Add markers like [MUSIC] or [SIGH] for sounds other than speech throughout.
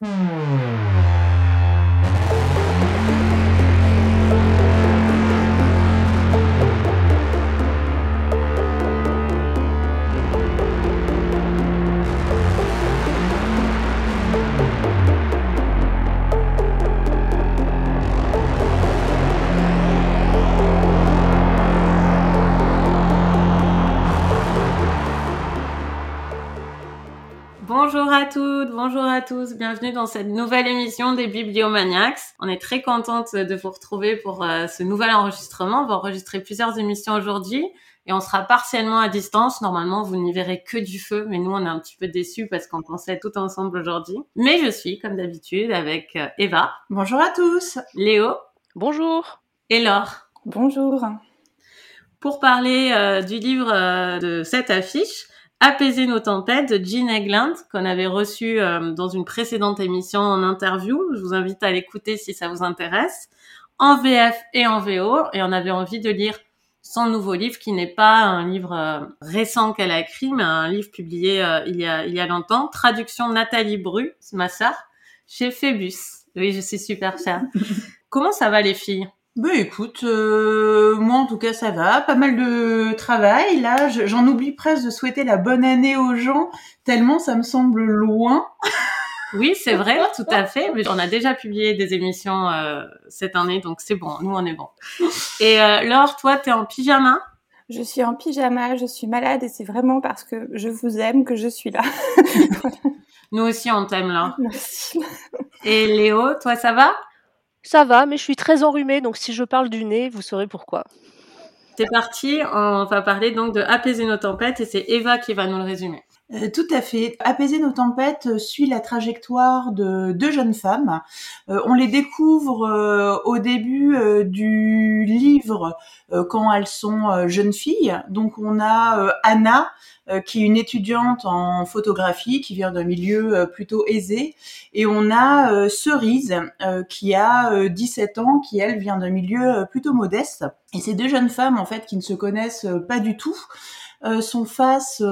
Bonjour bienvenue dans cette nouvelle émission des Bibliomaniacs. On est très contente de vous retrouver pour euh, ce nouvel enregistrement. On va enregistrer plusieurs émissions aujourd'hui et on sera partiellement à distance. Normalement, vous n'y verrez que du feu, mais nous, on est un petit peu déçus parce qu'on pensait tout ensemble aujourd'hui. Mais je suis, comme d'habitude, avec euh, Eva. Bonjour à tous. Léo. Bonjour. Et Laure. Bonjour. Pour parler euh, du livre de cette affiche, Apaiser nos tempêtes de Jean Egland qu'on avait reçu euh, dans une précédente émission en interview. Je vous invite à l'écouter si ça vous intéresse, en VF et en VO. Et on avait envie de lire son nouveau livre qui n'est pas un livre euh, récent qu'elle a écrit, mais un livre publié euh, il, y a, il y a longtemps. Traduction Nathalie Bru, ma sœur, chez Phébus. Oui, je suis super chère. [LAUGHS] Comment ça va les filles? Bah écoute, euh, moi en tout cas ça va, pas mal de travail. Là, j'en oublie presque de souhaiter la bonne année aux gens, tellement ça me semble loin. Oui, c'est vrai, tout à fait. Mais on a déjà publié des émissions euh, cette année, donc c'est bon, nous on est bon. Et euh, Laure, toi, t'es en pyjama? Je suis en pyjama, je suis malade et c'est vraiment parce que je vous aime que je suis là. [LAUGHS] nous aussi on t'aime là. Merci. Et Léo, toi ça va? Ça va, mais je suis très enrhumée, donc si je parle du nez, vous saurez pourquoi. C'est parti, on va parler donc de Apaiser nos tempêtes et c'est Eva qui va nous le résumer. Euh, tout à fait. Apaiser nos tempêtes euh, suit la trajectoire de deux jeunes femmes. Euh, on les découvre au début du livre quand elles sont jeunes filles. Donc on a Anna qui est une étudiante en photographie qui vient d'un milieu plutôt aisé et on a Cerise qui a 17 ans qui elle vient d'un milieu plutôt modeste. Et ces deux jeunes femmes en fait qui ne se connaissent pas du tout sont face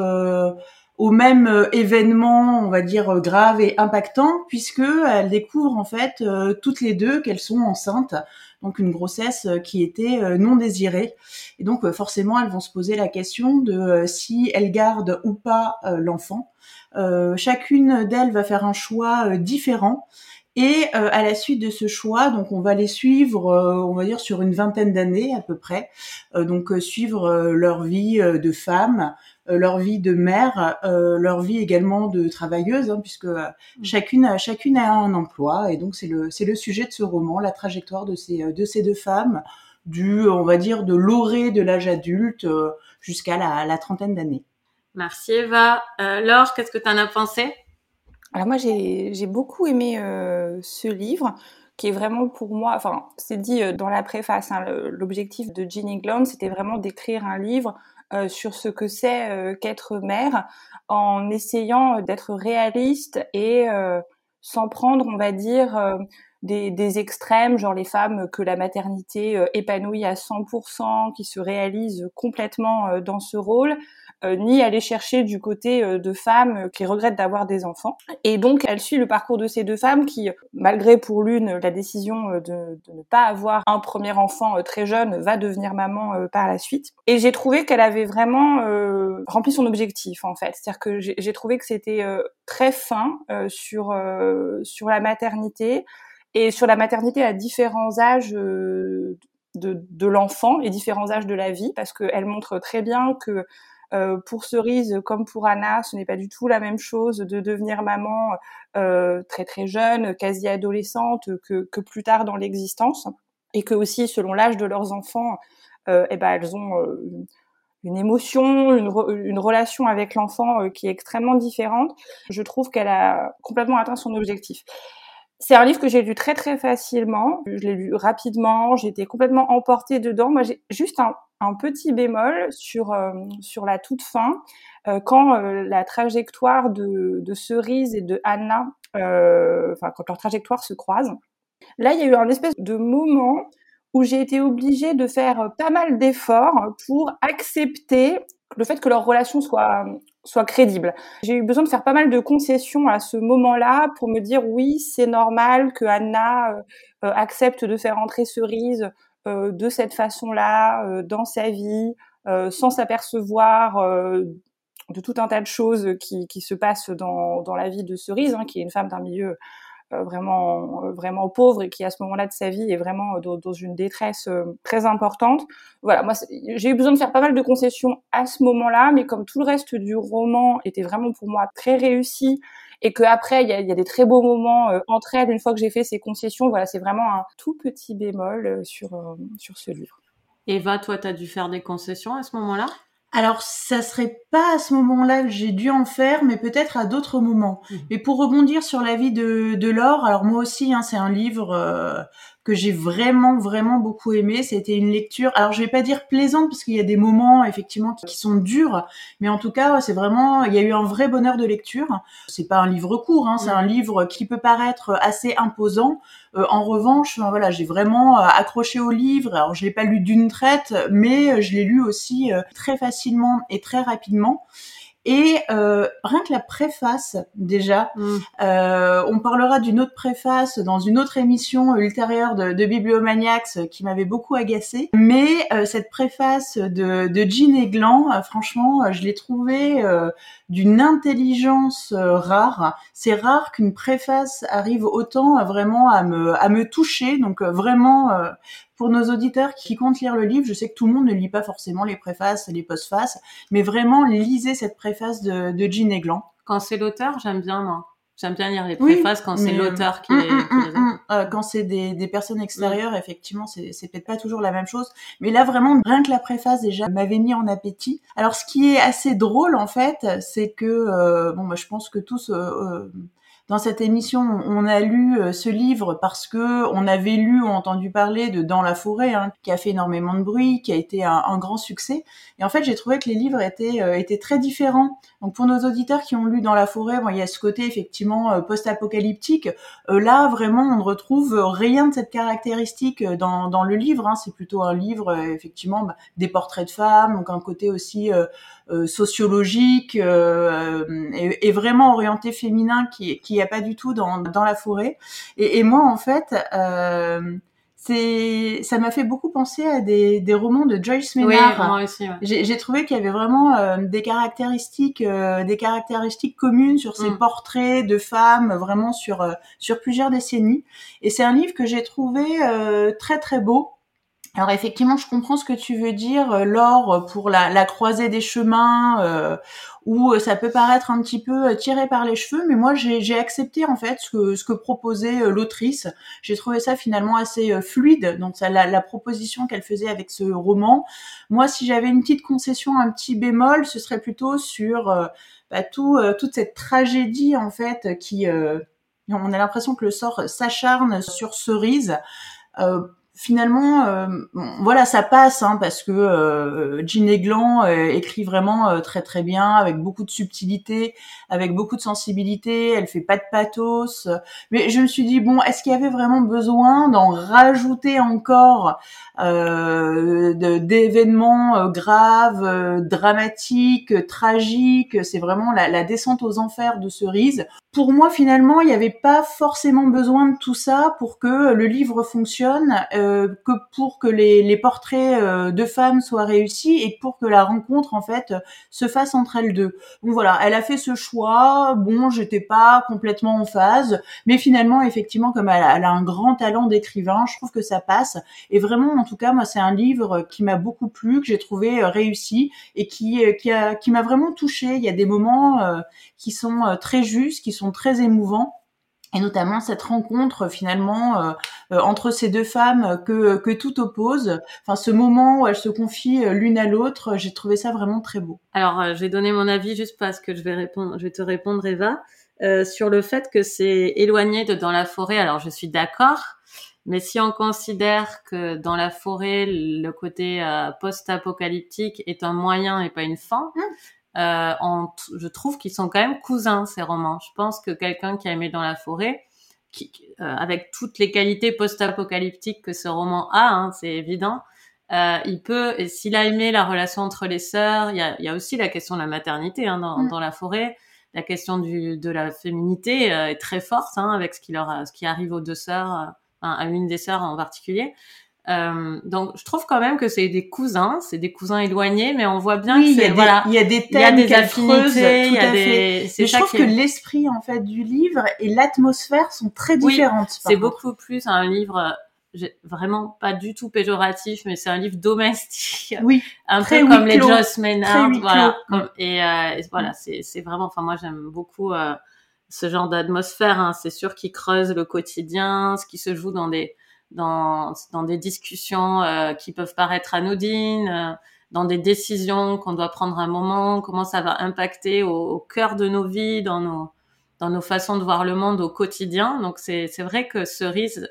au même euh, événement, on va dire euh, grave et impactant, puisque elles découvrent en fait euh, toutes les deux qu'elles sont enceintes, donc une grossesse qui était non désirée. Et donc forcément, elles vont se poser la question de si elles gardent ou pas l'enfant. chacune d'elles va faire un choix différent. Et à la suite de ce choix, donc on va les suivre, on va dire sur une vingtaine d'années à peu près, donc suivre leur vie de femme, leur vie de mère, euh, leur vie également de travailleuse, hein, puisque euh, mm. chacune, chacune a un emploi. Et donc c'est le, c'est le sujet de ce roman, la trajectoire de ces, de ces deux femmes, du, on va dire, de l'orée de l'âge adulte jusqu'à la, la trentaine d'années. Merci Eva. Euh, Laure, qu'est-ce que tu en as pensé? Alors moi j'ai, j'ai beaucoup aimé euh, ce livre qui est vraiment pour moi, enfin c'est dit dans la préface, hein, l'objectif de Jean England c'était vraiment d'écrire un livre euh, sur ce que c'est euh, qu'être mère en essayant d'être réaliste et euh, sans prendre, on va dire, des, des, extrêmes, genre les femmes que la maternité épanouit à 100%, qui se réalisent complètement dans ce rôle, euh, ni aller chercher du côté euh, de femmes euh, qui regrettent d'avoir des enfants. Et donc, elle suit le parcours de ces deux femmes qui, malgré pour l'une la décision de, de, ne pas avoir un premier enfant très jeune, va devenir maman par la suite. Et j'ai trouvé qu'elle avait vraiment rempli son objectif, en fait. C'est-à-dire que j'ai trouvé que c'était très fin sur sur la maternité et sur la maternité à différents âges de, de l'enfant et différents âges de la vie, parce qu'elle montre très bien que euh, pour Cerise comme pour Anna, ce n'est pas du tout la même chose de devenir maman euh, très très jeune, quasi adolescente, que, que plus tard dans l'existence, et que aussi selon l'âge de leurs enfants, euh, eh ben elles ont euh, une émotion, une, une relation avec l'enfant euh, qui est extrêmement différente. Je trouve qu'elle a complètement atteint son objectif. C'est un livre que j'ai lu très très facilement. Je l'ai lu rapidement. Été complètement emportée dedans. Moi, j'ai juste un, petit bémol sur euh, sur la toute fin, euh, quand euh, la trajectoire de, Cerise et de Anna, enfin quand leur trajectoire se croise. Là, il y a eu un espèce de moment où j'ai été obligée de faire pas mal d'efforts pour accepter le fait que leur relation soit soit crédible. J'ai eu besoin de faire pas mal de concessions à ce moment-là pour me dire oui, c'est normal que Anna euh, euh, accepte de faire entrer Cerise euh, de cette façon-là dans sa vie, sans s'apercevoir de tout un tas de choses qui, qui se passent dans, dans la vie de Cerise, hein, qui est une femme d'un milieu vraiment euh, vraiment pauvre et qui à ce moment-là de sa vie est vraiment euh, dans, une détresse très importante. Voilà, moi j'ai eu besoin de faire pas mal de concessions à ce moment-là, mais comme tout le reste du roman était vraiment pour moi très réussi et que après il y a, y a, des très beaux moments entre elles une fois que j'ai fait ces concessions, voilà, c'est vraiment un tout petit bémol sur sur ce livre. Eva, toi, tu as dû faire des concessions à ce moment-là? Alors, ça serait pas à ce moment-là que j'ai dû en faire, mais peut-être à d'autres moments. Mmh. Mais pour rebondir sur la vie de, de Laure, alors moi aussi, hein, c'est un livre euh, que j'ai vraiment, vraiment beaucoup aimé. C'était une lecture, alors je vais pas dire plaisante, parce qu'il y a des moments, effectivement, qui, sont durs, mais en tout cas, c'est vraiment, il y a eu un vrai bonheur de lecture. C'est pas un livre court, hein, c'est mmh. un livre qui peut paraître assez imposant, euh, en revanche, voilà, j'ai vraiment euh, accroché au livre. Alors, je l'ai pas lu d'une traite, mais euh, je l'ai lu aussi très facilement et très rapidement. Et euh, rien que la préface, déjà, mm. euh, on parlera d'une autre préface dans une autre émission ultérieure de, de Bibliomaniacs qui m'avait beaucoup agacée. Mais euh, cette préface de, de Jean Eglan, euh, franchement, je l'ai trouvée euh, d'une intelligence rare. C'est rare qu'une préface arrive autant vraiment à me, à me toucher. Donc vraiment, pour nos auditeurs qui comptent lire le livre, je sais que tout le monde ne lit pas forcément les préfaces et les postfaces, mais vraiment lisez cette préface de, de Jean Eglan. Quand c'est l'auteur, j'aime bien moi. J'aime bien lire les préfaces quand c'est l'auteur qui, hum, hum, les hum, euh, quand c'est des, des, personnes extérieures, effectivement, c'est, c'est peut-être pas toujours la même chose. Mais là, vraiment, rien que la préface déjà m'avait mis en appétit. Alors, ce qui est assez drôle, en fait, c'est que, euh, bon, bah, je pense que tous euh, euh dans cette émission, on a lu euh, ce livre parce que on avait lu ou entendu parler de Dans la forêt, hein, qui a fait énormément de bruit, qui a été un, grand succès. Et en fait, j'ai trouvé que les livres étaient euh, étaient très différents. Donc pour nos auditeurs qui ont lu Dans la forêt, bon, il y a ce côté effectivement euh, post-apocalyptique. là, vraiment, on ne retrouve rien de cette caractéristique dans, dans le livre. Hein. C'est plutôt un livre effectivement bah, des portraits de femmes, donc un côté aussi sociologique et, et, vraiment orienté féminin qui, qui a pas du tout dans, dans la forêt. Et, et moi, en fait, euh, c'est, ça m'a fait beaucoup penser à des, des romans de Joyce Maynard. Oui. Ouais. J'ai trouvé qu'il y avait vraiment euh, des caractéristiques, euh, des caractéristiques communes sur ces mm. portraits de femmes, vraiment sur euh, sur plusieurs décennies. Et c'est un livre que j'ai trouvé euh, très très beau. Alors effectivement, je comprends ce que tu veux dire, Laure, pour la, croisée des chemins, euh, où euh, ça peut paraître un petit peu euh, tiré par les cheveux, mais moi j'ai accepté en fait ce que, proposait euh, l'autrice. J'ai trouvé ça finalement assez fluide, donc ça, la, proposition qu'elle faisait avec ce roman. Moi, si j'avais une petite concession, un petit bémol, ce serait plutôt sur bah, tout, toute cette tragédie en fait qui on a l'impression que le sort s'acharne sur Cerise. Euh, finalement, euh, voilà, ça passe hein, parce que euh, Jean Eglan euh, écrit vraiment euh, très très bien, avec beaucoup de subtilité, avec beaucoup de sensibilité. Elle fait pas de pathos. Mais je me suis dit bon, est-ce qu'il y avait vraiment besoin d'en rajouter encore d'événements graves, dramatiques, tragiques? C'est vraiment la, descente aux enfers de Cerise pour moi, finalement, il n'y avait pas forcément besoin de tout ça pour que le livre fonctionne, euh, que pour que les, portraits euh, de femmes soient réussis et pour que la rencontre, en fait, se fasse entre elles deux. Donc voilà, elle a fait ce choix. Bon, j'étais pas complètement en phase, mais finalement, effectivement, comme elle a, elle a un grand talent d'écrivain, je trouve que ça passe. Et vraiment, en tout cas, moi, c'est un livre qui m'a beaucoup plu, que j'ai trouvé euh, réussi et qui qui a qui m'a vraiment touché. Il y a des moments qui sont très justes, qui sont très émouvants et notamment cette rencontre finalement euh, euh, entre ces deux femmes que, que tout oppose. Enfin, ce moment où elles se confient euh, l'une à l'autre, j'ai trouvé ça vraiment très beau. Alors, je vais donner mon avis juste parce que je vais répondre, je vais te répondre, Eva, sur le fait que c'est éloigné de dans la forêt. Alors, je suis d'accord, mais si on considère que dans la forêt, le côté post-apocalyptique est un moyen et pas une fin, mmh euh, je trouve qu'ils sont quand même cousins ces romans. Je pense que quelqu'un qui a aimé dans la forêt, qui, euh, avec toutes les qualités post-apocalyptiques que ce roman a, hein, c'est évident, Euh, il peut, et s'il a aimé la relation entre les sœurs, il y a, y a aussi la question de la maternité hein, dans, Mm. dans la forêt. La question du, de la féminité euh, est très forte hein, avec ce qui leur, ce qui arrive aux deux sœurs, euh, à une des sœurs en particulier. Euh, donc, je trouve quand même que c'est des cousins, c'est des cousins éloignés, mais on voit bien Oui, que il y, a c'est des, voilà, il y a des il y a thèmes des affinités, il y a des. C'est Mais je trouve que l'esprit en fait du livre et l'atmosphère sont très différentes. c'est beaucoup plus un livre euh, vraiment pas du tout péjoratif, mais c'est un livre domestique, Oui, un Très peu comme les. Joyce Maynard, voilà. clos. Comme- et, euh, et voilà, c'est c'est vraiment. Enfin, moi, j'aime beaucoup euh, ce genre d'atmosphère. Hein. C'est sûr qu'il creuse le quotidien, ce qui se joue dans des dans dans des discussions euh, qui peuvent paraître anodines. euh, dans des décisions qu'on doit prendre un moment, comment ça va impacter au, au cœur de nos vies, dans nos dans nos façons de voir le monde au quotidien. Donc c'est c'est vrai que Cerise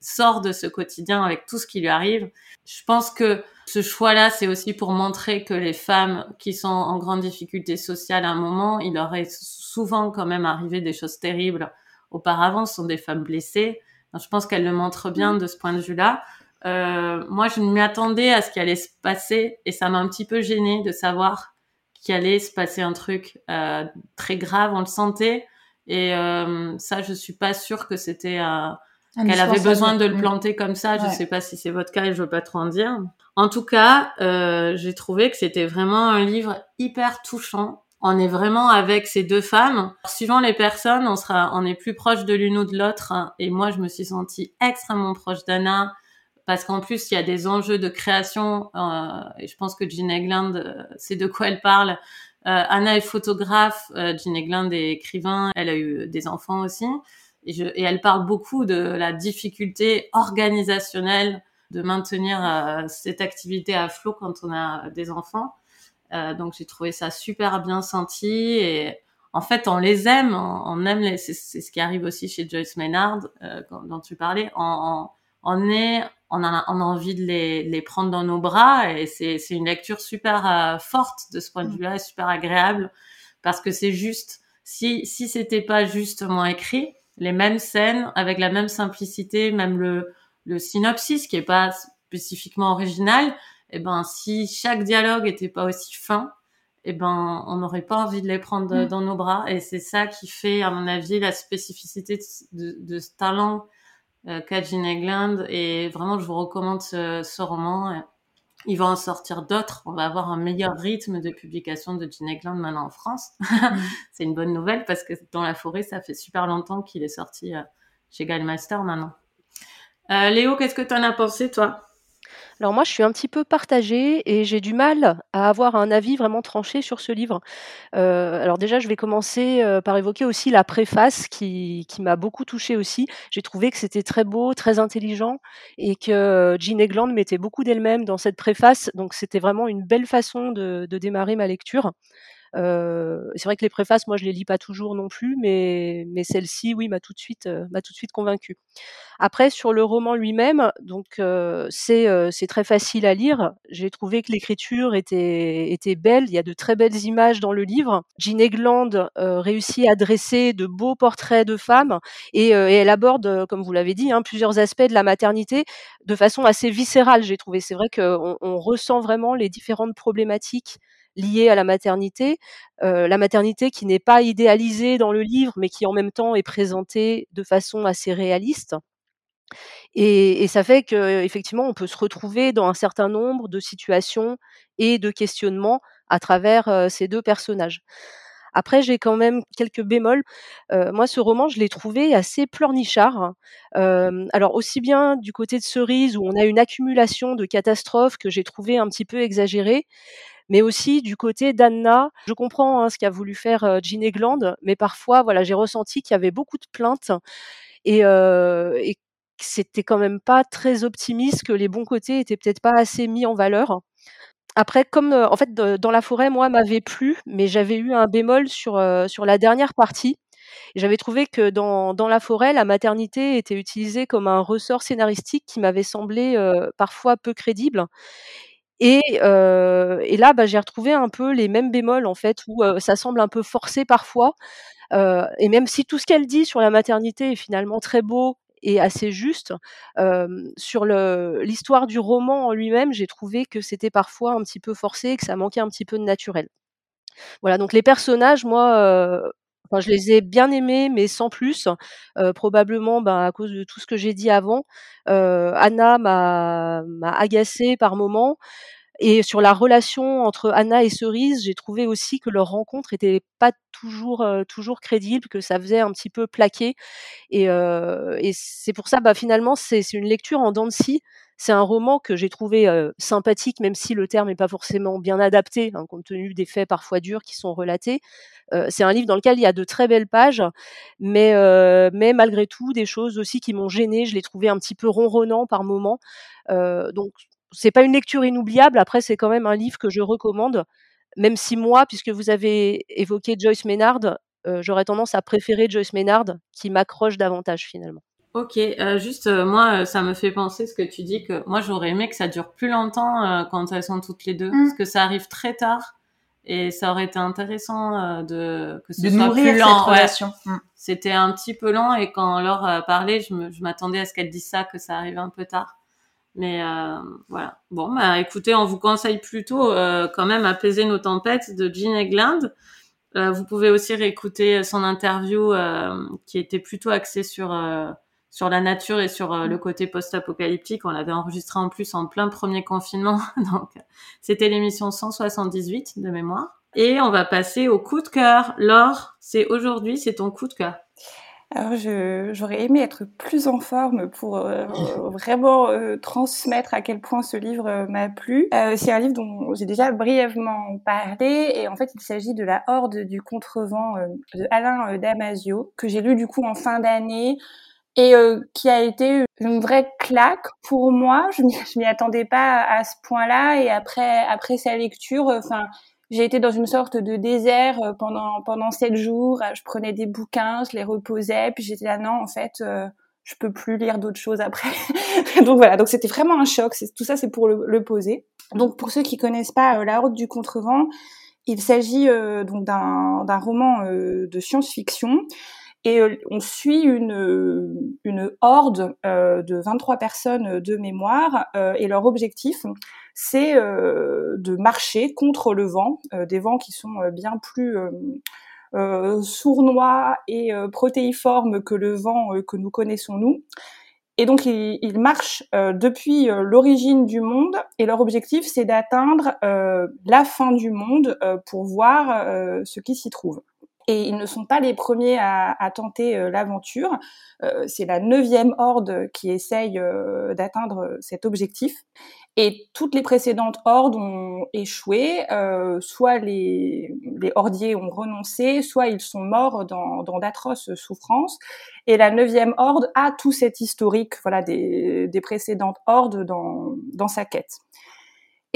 sort de ce quotidien avec tout ce qui lui arrive. Je pense que ce choix-là, c'est aussi pour montrer que les femmes qui sont en grande difficulté sociale à un moment, il leur est souvent quand même arrivé des choses terribles auparavant. Ce sont des femmes blessées. Je pense qu'elle le montre bien de ce point de vue-là. Euh, moi, je m'y attendais à ce qui allait se passer et ça m'a un petit peu gênée de savoir qu'il allait se passer un truc euh, très grave. On le sentait et euh, ça, je suis pas sûre que c'était qu'elle avait besoin de le planter comme ça. Je Ouais. sais pas si c'est votre cas et je veux pas trop en dire. En tout cas, euh, j'ai trouvé que c'était vraiment un livre hyper touchant. On est vraiment avec ces deux femmes. Suivant les personnes, on sera, on est plus proche de l'une ou de l'autre. Et moi, je me suis sentie extrêmement proche d'Anna parce qu'en plus, il y a des enjeux de création. euh, et je pense que Jean Egland, euh, c'est de quoi elle parle. Euh, Anna est photographe, euh, Jean est écrivain. Elle a eu des enfants aussi. Et, je, et elle parle beaucoup de la difficulté organisationnelle de maintenir euh, cette activité à flot quand on a des enfants. Euh, donc j'ai trouvé ça super bien senti et en fait on les aime, on, on aime les, c'est, c'est ce qui arrive aussi chez Joyce Maynard euh, dont tu parlais. On, on, on est, on a, on a envie de les, de les prendre dans nos bras et c'est, c'est une lecture super euh, forte de ce point de vue-là, et super agréable parce que c'est juste si si c'était pas justement écrit, les mêmes scènes avec la même simplicité, même le le synopsis qui est pas spécifiquement original, et ben si chaque dialogue était pas aussi fin, et ben on n'aurait pas envie de les prendre Mm. dans nos bras et c'est ça qui fait à mon avis la spécificité de, ce talent euh, qu'a Jean Egland et vraiment je vous recommande ce, ce roman. Il va en sortir d'autres. On va avoir un meilleur rythme de publication de Jean Egland maintenant en France. [LAUGHS] c'est une bonne nouvelle parce que dans la forêt, ça fait super longtemps qu'il est sorti euh, chez Gallmeister maintenant. Euh, Léo, qu'est-ce que tu en as pensé, toi? Alors moi, je suis un petit peu partagée et j'ai du mal à avoir un avis vraiment tranché sur ce livre. Heu, alors déjà, je vais commencer, heu, par évoquer aussi la préface qui m'a beaucoup touchée aussi. J'ai trouvé que c'était très beau, très intelligent et que Jean Egland mettait beaucoup d'elle-même dans cette préface, donc c'était vraiment une belle façon de démarrer ma lecture. Heu, c'est vrai que les préfaces, moi, je les lis pas toujours non plus, mais mais celle-ci, oui, m'a tout de suite, heu, m'a tout de suite convaincue. Après sur le roman lui-même, donc heu, c'est, c'est très facile à lire. J'ai trouvé que l'écriture était était belle, il y a de très belles images dans le livre. Jean Egland, réussit à dresser de beaux portraits de femmes et elle aborde, comme vous l'avez dit, hein, plusieurs aspects de la maternité de façon assez viscérale, j'ai trouvé. C'est vrai qu'on on ressent vraiment les différentes problématiques liées à la maternité. Heu, la maternité qui n'est pas idéalisée dans le livre, mais qui en même temps est présentée de façon assez réaliste. Et et ça fait qu'effectivement, on peut se retrouver dans un certain nombre de situations et de questionnements à travers, heu, ces 2 personnages. Après, j'ai quand même quelques bémols. Heu, moi, ce roman, je l'ai trouvé assez pleurnichard. Hem, alors aussi bien du côté de Cerise, où on a une accumulation de catastrophes que j'ai trouvé un petit peu exagérées, mais aussi du côté d'Anna. Je comprends, hein, ce qu'a voulu faire, Jean Egland, mais parfois, voilà, j'ai ressenti qu'il y avait beaucoup de plaintes et que c'était quand même pas très optimiste, que les bons côtés étaient peut-être pas assez mis en valeur. Après comme, en fait, dans la forêt, moi, m'avait plu, mais j'avais eu un bémol sur, sur la dernière partie. J'avais trouvé que dans dans la forêt, la maternité était utilisée comme un ressort scénaristique qui m'avait semblé, parfois peu crédible et heu et là, bah, j'ai retrouvé un peu les mêmes bémols, en fait, où, ça semble un peu forcé parfois, heu et même si tout ce qu'elle dit sur la maternité est finalement très beau est assez juste. sur l'histoire du roman en lui-même, j'ai trouvé que c'était parfois un petit peu forcé, que ça manquait un petit peu de naturel. Voilà, donc les personnages, moi, Je les ai bien aimés, mais sans plus. Euh, probablement, ben, à cause de tout ce que j'ai dit avant. Euh, Anna m'a agacée par moments. Et sur la relation entre Anna et Cerise, j'ai trouvé aussi que leur rencontre était pas toujours toujours crédible, que ça faisait un petit peu plaquer. Et, euh, et c'est pour ça, bah, finalement, c'est une lecture en dents de scie. C'est un roman que j'ai trouvé sympathique, même si le terme n'est pas forcément bien adapté, hein, compte tenu des faits parfois durs qui sont relatés. C'est un livre dans lequel il y a de très belles pages, mais, malgré tout, des choses aussi qui m'ont gêné. Je l'ai trouvé un petit peu ronronnant par moments. donc, c'est pas une lecture inoubliable. Après, c'est quand même un livre que je recommande, même si moi, puisque vous avez évoqué Joyce Maynard, j'aurais tendance à préférer Joyce Maynard, qui m'accroche davantage finalement. Ok, euh, juste euh, moi, euh, ça me fait penser ce que tu dis que moi j'aurais aimé que ça dure plus longtemps quand elles sont toutes les deux, mm. parce que ça arrive très tard et ça aurait été intéressant de que ce de soit plus lent. relation. Mm. C'était un petit peu lent et quand Laure parlait, je m'attendais à ce qu'elle dise ça, que ça arrive un peu tard. Mais voilà. Bon, bah écoutez, on vous conseille plutôt quand même apaiser nos tempêtes de Jean Egland. vous pouvez aussi réécouter son interview qui était plutôt axée sur sur la nature et sur euh, le côté post-apocalyptique. On l'avait enregistré en plus en plein premier confinement. [LAUGHS] Donc, c'était l'émission 178 de mémoire. Et on va passer au coup de cœur. Laure, c'est aujourd'hui, c'est ton coup de cœur. Alors, j'aurais aimé être plus en forme pour euh, [LAUGHS] vraiment euh, transmettre à quel point ce livre m'a plu. c'est un livre dont j'ai déjà brièvement parlé, et en fait, il s'agit de La Horde du Contrevent de Alain Damasio, que j'ai lu du coup en fin d'année et euh, qui a été une vraie claque pour moi. Je m'y attendais pas à ce point-là et après après sa lecture, enfin j'ai été dans une sorte de désert euh, pendant pendant sept jours. Je prenais des bouquins, je les reposais, puis j'étais là non en fait euh, je peux plus lire d'autres choses après. [LAUGHS] donc voilà, donc c'était vraiment un choc. Tout ça c'est pour le, le, poser. Donc pour ceux qui connaissent pas La Route du Contrevent, il s'agit donc d'un roman de science-fiction et euh, on suit une, euh, une horde euh, de 23 personnes de mémoire et leur objectif, c'est de marcher contre le vent, des vents qui sont bien plus sournois et protéiformes que le vent que nous connaissons nous. Et donc ils, ils marchent depuis l'origine du monde et leur objectif c'est d'atteindre la fin du monde pour voir ce qui s'y trouve. Et ils ne sont pas les premiers à, à tenter euh, l'aventure. Euh, c'est la neuvième horde qui essaye euh, d'atteindre cet objectif. Et toutes les précédentes hordes ont échoué. soit les, les, hordiers ont renoncé, soit ils sont morts dans, dans d'atroces souffrances. Et la neuvième horde a tout cet historique, voilà, des, des précédentes hordes dans, dans sa quête.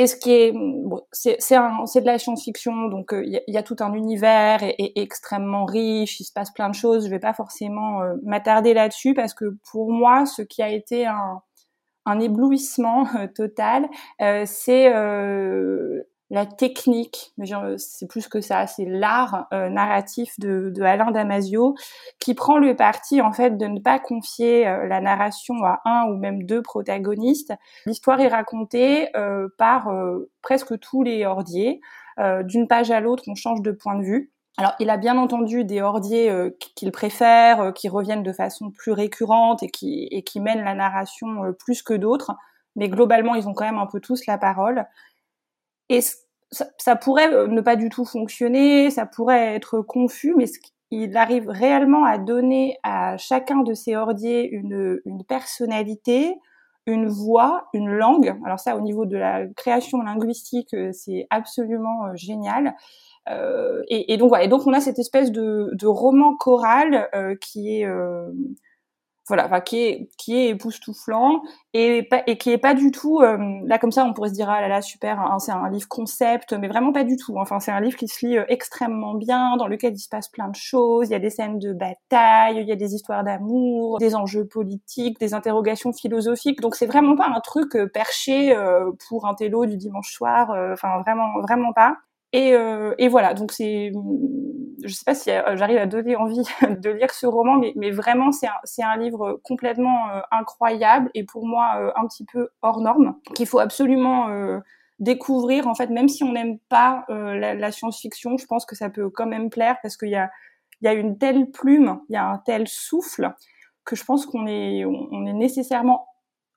Et ce qui est, bon, c'est de la science-fiction, donc euh, il y, a tout un univers et, extrêmement riche, il se passe plein de choses. Je vais pas forcément euh, m'attarder là-dessus parce que pour moi, ce qui a été un, un éblouissement euh, total, c'est la technique, mais c'est plus que ça, c'est l'art euh, narratif de, de, Alain Damasio qui prend le parti en fait de ne pas confier euh, la narration à un ou même deux protagonistes. L'histoire est racontée euh, par presque tous les ordiers. D'une page à l'autre, on change de point de vue. Alors, il a bien entendu des ordiers qu'il préfère, qui reviennent de façon plus récurrente et qui, et qui mènent la narration plus que d'autres, mais globalement, ils ont quand même un peu tous la parole. Et ça, pourrait euh, ne pas du tout fonctionner, ça pourrait être confus, mais il arrive réellement à donner à chacun de ces ordiers une, une personnalité, une voix, une langue. Alors ça, au niveau de la création linguistique, euh, c'est absolument euh, génial. Euh, et, donc voilà. Et donc on a cette espèce de, de roman choral euh, qui est euh, voilà, enfin, qui est qui est époustouflant et pas, et qui est pas du tout euh, là comme ça on pourrait se dire ah là là super hein, c'est un livre concept mais vraiment pas du tout enfin c'est un livre qui se lit euh, extrêmement bien dans lequel il se passe plein de choses. Il y a des scènes de bataille il y a des histoires d'amour des enjeux politiques des interrogations philosophiques. Donc c'est vraiment pas un truc euh, perché pour un télo du dimanche soir enfin vraiment vraiment pas Et, euh, et voilà, donc c'est, je sais pas si euh, j'arrive à donner envie [LAUGHS] de lire ce roman, mais, vraiment c'est un, livre complètement euh, incroyable et pour moi euh, un petit peu hors norme qu'il faut absolument découvrir. En fait, même si on n'aime pas la, science-fiction, je pense que ça peut quand même plaire parce qu'il y a une telle plume, il y a un tel souffle que je pense qu'on on est nécessairement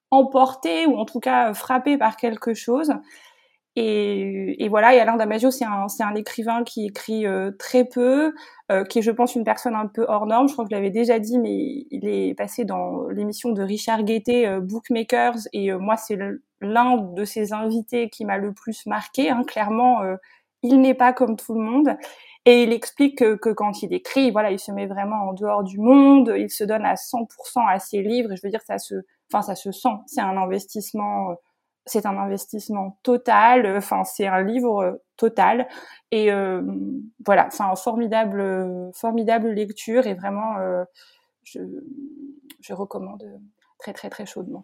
emporté ou en tout cas frappé par quelque chose. Et, et, voilà, et Alain Damasio, c'est un, un écrivain qui écrit euh, très peu, euh, qui est, je pense, une personne un peu hors norme. Je crois que je l'avais déjà dit, mais il est passé dans l'émission de Richard Guettet, euh, Bookmakers, et moi, c'est l'un de ses invités qui m'a le plus marqué. Hein. Clairement, il n'est pas comme tout le monde. Et il explique que, quand il écrit, voilà, il se met vraiment en dehors du monde, il se donne à 100% à ses livres. Et je veux dire, ça se, enfin, ça se sent. C'est un investissement c'est un investissement total. Enfin, c'est un livre total. Et euh, voilà, c'est un formidable, formidable lecture et vraiment, euh, je, je recommande très, très, très chaudement.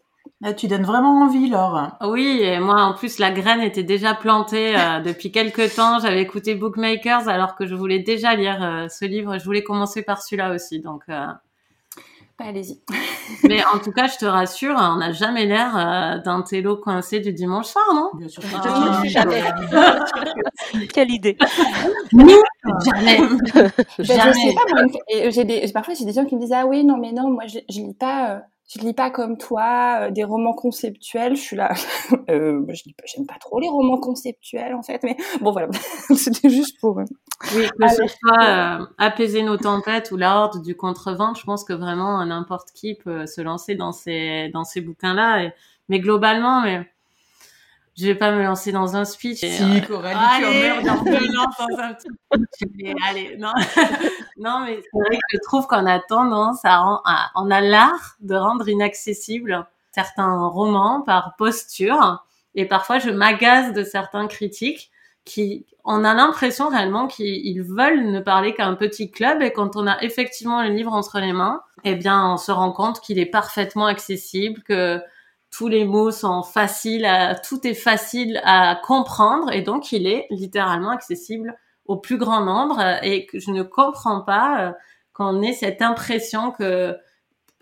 Tu donnes vraiment envie, Laure. Oui, et moi, en plus, la graine était déjà plantée euh, [LAUGHS] depuis quelques temps. J'avais écouté Bookmakers alors que je voulais déjà lire euh, ce livre. Je voulais commencer par celui-là aussi. Donc, euh, bah, allez-y. [LAUGHS] Mais en tout cas, je te rassure, on n'a jamais l'air euh, d'un télo coincé du dimanche soir, non? Bien sûr. Ah, jamais. [LAUGHS] Quelle idée. Nous, jamais. [LAUGHS] Bah, je jamais. sais pas, moi, et j'ai des, parfois j'ai des gens qui me disent ah oui non mais non moi je, je lis pas euh, je lis pas comme toi euh, des romans conceptuels je suis là [LAUGHS] euh, je j'aime pas trop les romans conceptuels en fait mais bon voilà [LAUGHS] c'était juste pour euh, Oui, que ce soit euh, apaiser nos tempêtes ou la horde du contrevent, je pense que vraiment euh, n'importe qui peut se lancer dans ces dans ces bouquins-là. Et... Mais globalement, mais je vais pas me lancer dans un speech. Si, euh, Coralie, tu allez, me lance dans un petit speech. [LAUGHS] Mais allez, non, [LAUGHS] non, mais c'est vrai que je trouve qu'on a tendance à, à- on a l'art de rendre inaccessibles certains romans par posture. Et parfois, je m'agace de certains critiques qui, on a l'impression réellement qu'ils ils veulent ne parler qu'à un petit club et quand on a effectivement le livre entre les mains, eh bien, on se rend compte qu'il est parfaitement accessible, que tous les mots sont faciles à, tout est facile à comprendre et donc il est littéralement accessible au plus grand nombre euh, et que je ne comprends pas euh, qu'on ait cette impression que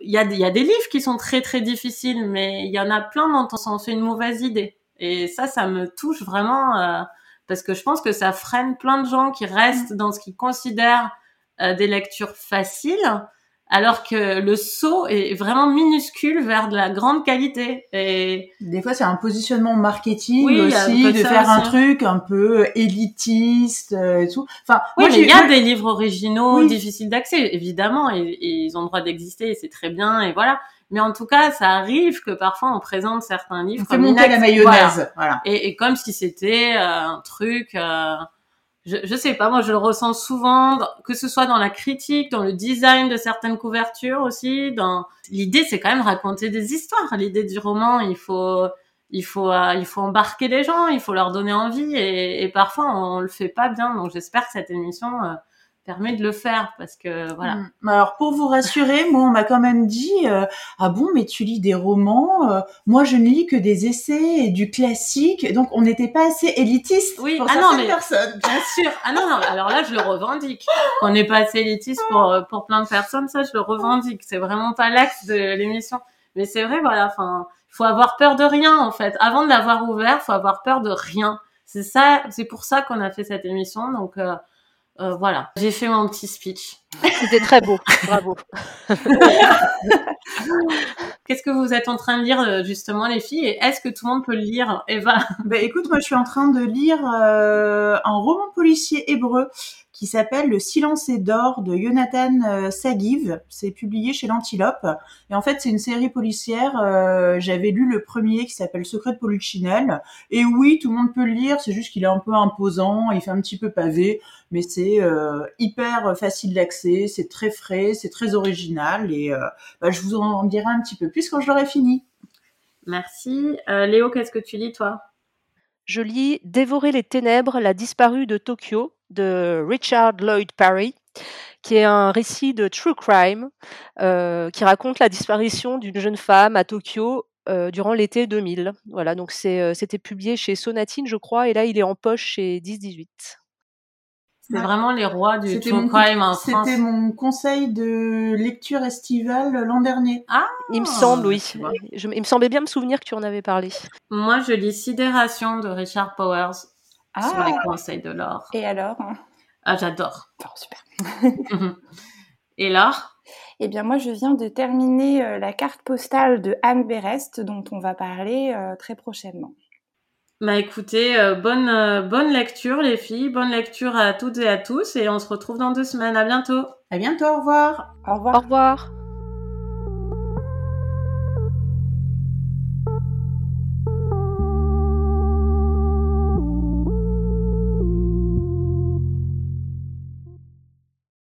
il y a, des- livres qui sont très très difficiles, mais il y en a plein dont on fait une mauvaise idée. Et ça, ça me touche vraiment euh, parce que je pense que ça freine plein de gens qui restent dans ce qu'ils considèrent des lectures faciles, alors que le saut est vraiment minuscule vers de la grande qualité. Et Des fois, c'est un positionnement marketing Oui, aussi, de faire un truc un peu élitiste euh, et tout. Enfin, oui, moi, mais il y a des livres originaux Oui. difficiles d'accès, évidemment, et, et ils ont le droit d'exister, et c'est très bien, et voilà. Mais en tout cas, ça arrive que parfois on présente certains livres on comme monter la. Voilà. mayonnaise. Voilà. Et, et comme si c'était euh, un truc, euh, je, je sais pas, moi je le ressens souvent, que ce soit dans la critique, dans le design de certaines couvertures aussi. Dans l'idée, c'est quand même raconter des histoires. L'idée du roman, il faut, il faut, euh, il faut embarquer les gens, il faut leur donner envie, et, et parfois on le fait pas bien. Donc j'espère que cette émission euh, permet de le faire parce que voilà. Mm. Alors pour vous rassurer, moi on m'a quand même dit euh, ah bon mais tu lis des romans, euh, moi je ne lis que des essais et du classique, donc on n'était pas assez élitiste Oui, pour ah non, certaines mais- personnes. Bien sûr. Ah non, non, alors là, je le revendique. Qu'on n'est pas assez élitiste pour, euh, pour plein de personnes, ça, je le revendique. C'est vraiment pas l'axe de l'émission. Mais c'est vrai, voilà, enfin, faut avoir peur de rien, en fait. Avant de l'avoir ouvert, faut avoir peur de rien. C'est ça, c'est pour ça qu'on a fait cette émission. Donc, euh, euh, voilà. J'ai fait mon petit speech. C'était très beau. Bravo. [LAUGHS] Qu'est-ce que vous êtes en train de lire, euh, justement, les filles? Et est-ce que tout le monde peut le lire, Eva? Ben écoute, moi je suis en train de lire euh, un roman policier hébreu qui s'appelle Le silence d'or de Jonathan euh, Sagiv. C'est publié chez l'Antilope. Et en fait, c'est une série policière. euh, J'avais lu le premier qui s'appelle Secret de Polichinelle. Et oui, tout le monde peut le lire. C'est juste qu'il est un peu imposant. Il fait un petit peu pavé. Mais c'est euh, hyper facile d'accès. C'est très frais. C'est très original. Et bah, je vous en dirai un petit peu plus quand je l'aurai fini. Merci. Léo, qu'est-ce que tu lis, toi? Je lis Dévorer les ténèbres, la disparue de Tokyo de Richard Lloyd Parry, qui est un récit de true crime euh, qui raconte la disparition d'une jeune femme à Tokyo durant l'été 2000. Voilà, donc c'était publié chez Sonatine, je crois, et là il est en poche chez 10-18. C'est vraiment les rois du true crime en France. C'était mon conseil de lecture estivale l'an dernier. Ah, il me semble, oui. il me semblait bien me souvenir que tu en avais parlé. Moi, je lis Sidération de Richard Powers ah. sur les conseils de Laure. Et alors? Ah, j'adore. Oh, super. Et Laure? Eh bien, moi, je viens de terminer euh, la carte postale de Anne Berest, dont on va parler euh, très prochainement. Bah écoutez, euh, bonne euh, bonne lecture les filles, bonne lecture à toutes et à tous et on se retrouve dans deux semaines. À bientôt. À bientôt, au revoir. Au revoir. Au revoir.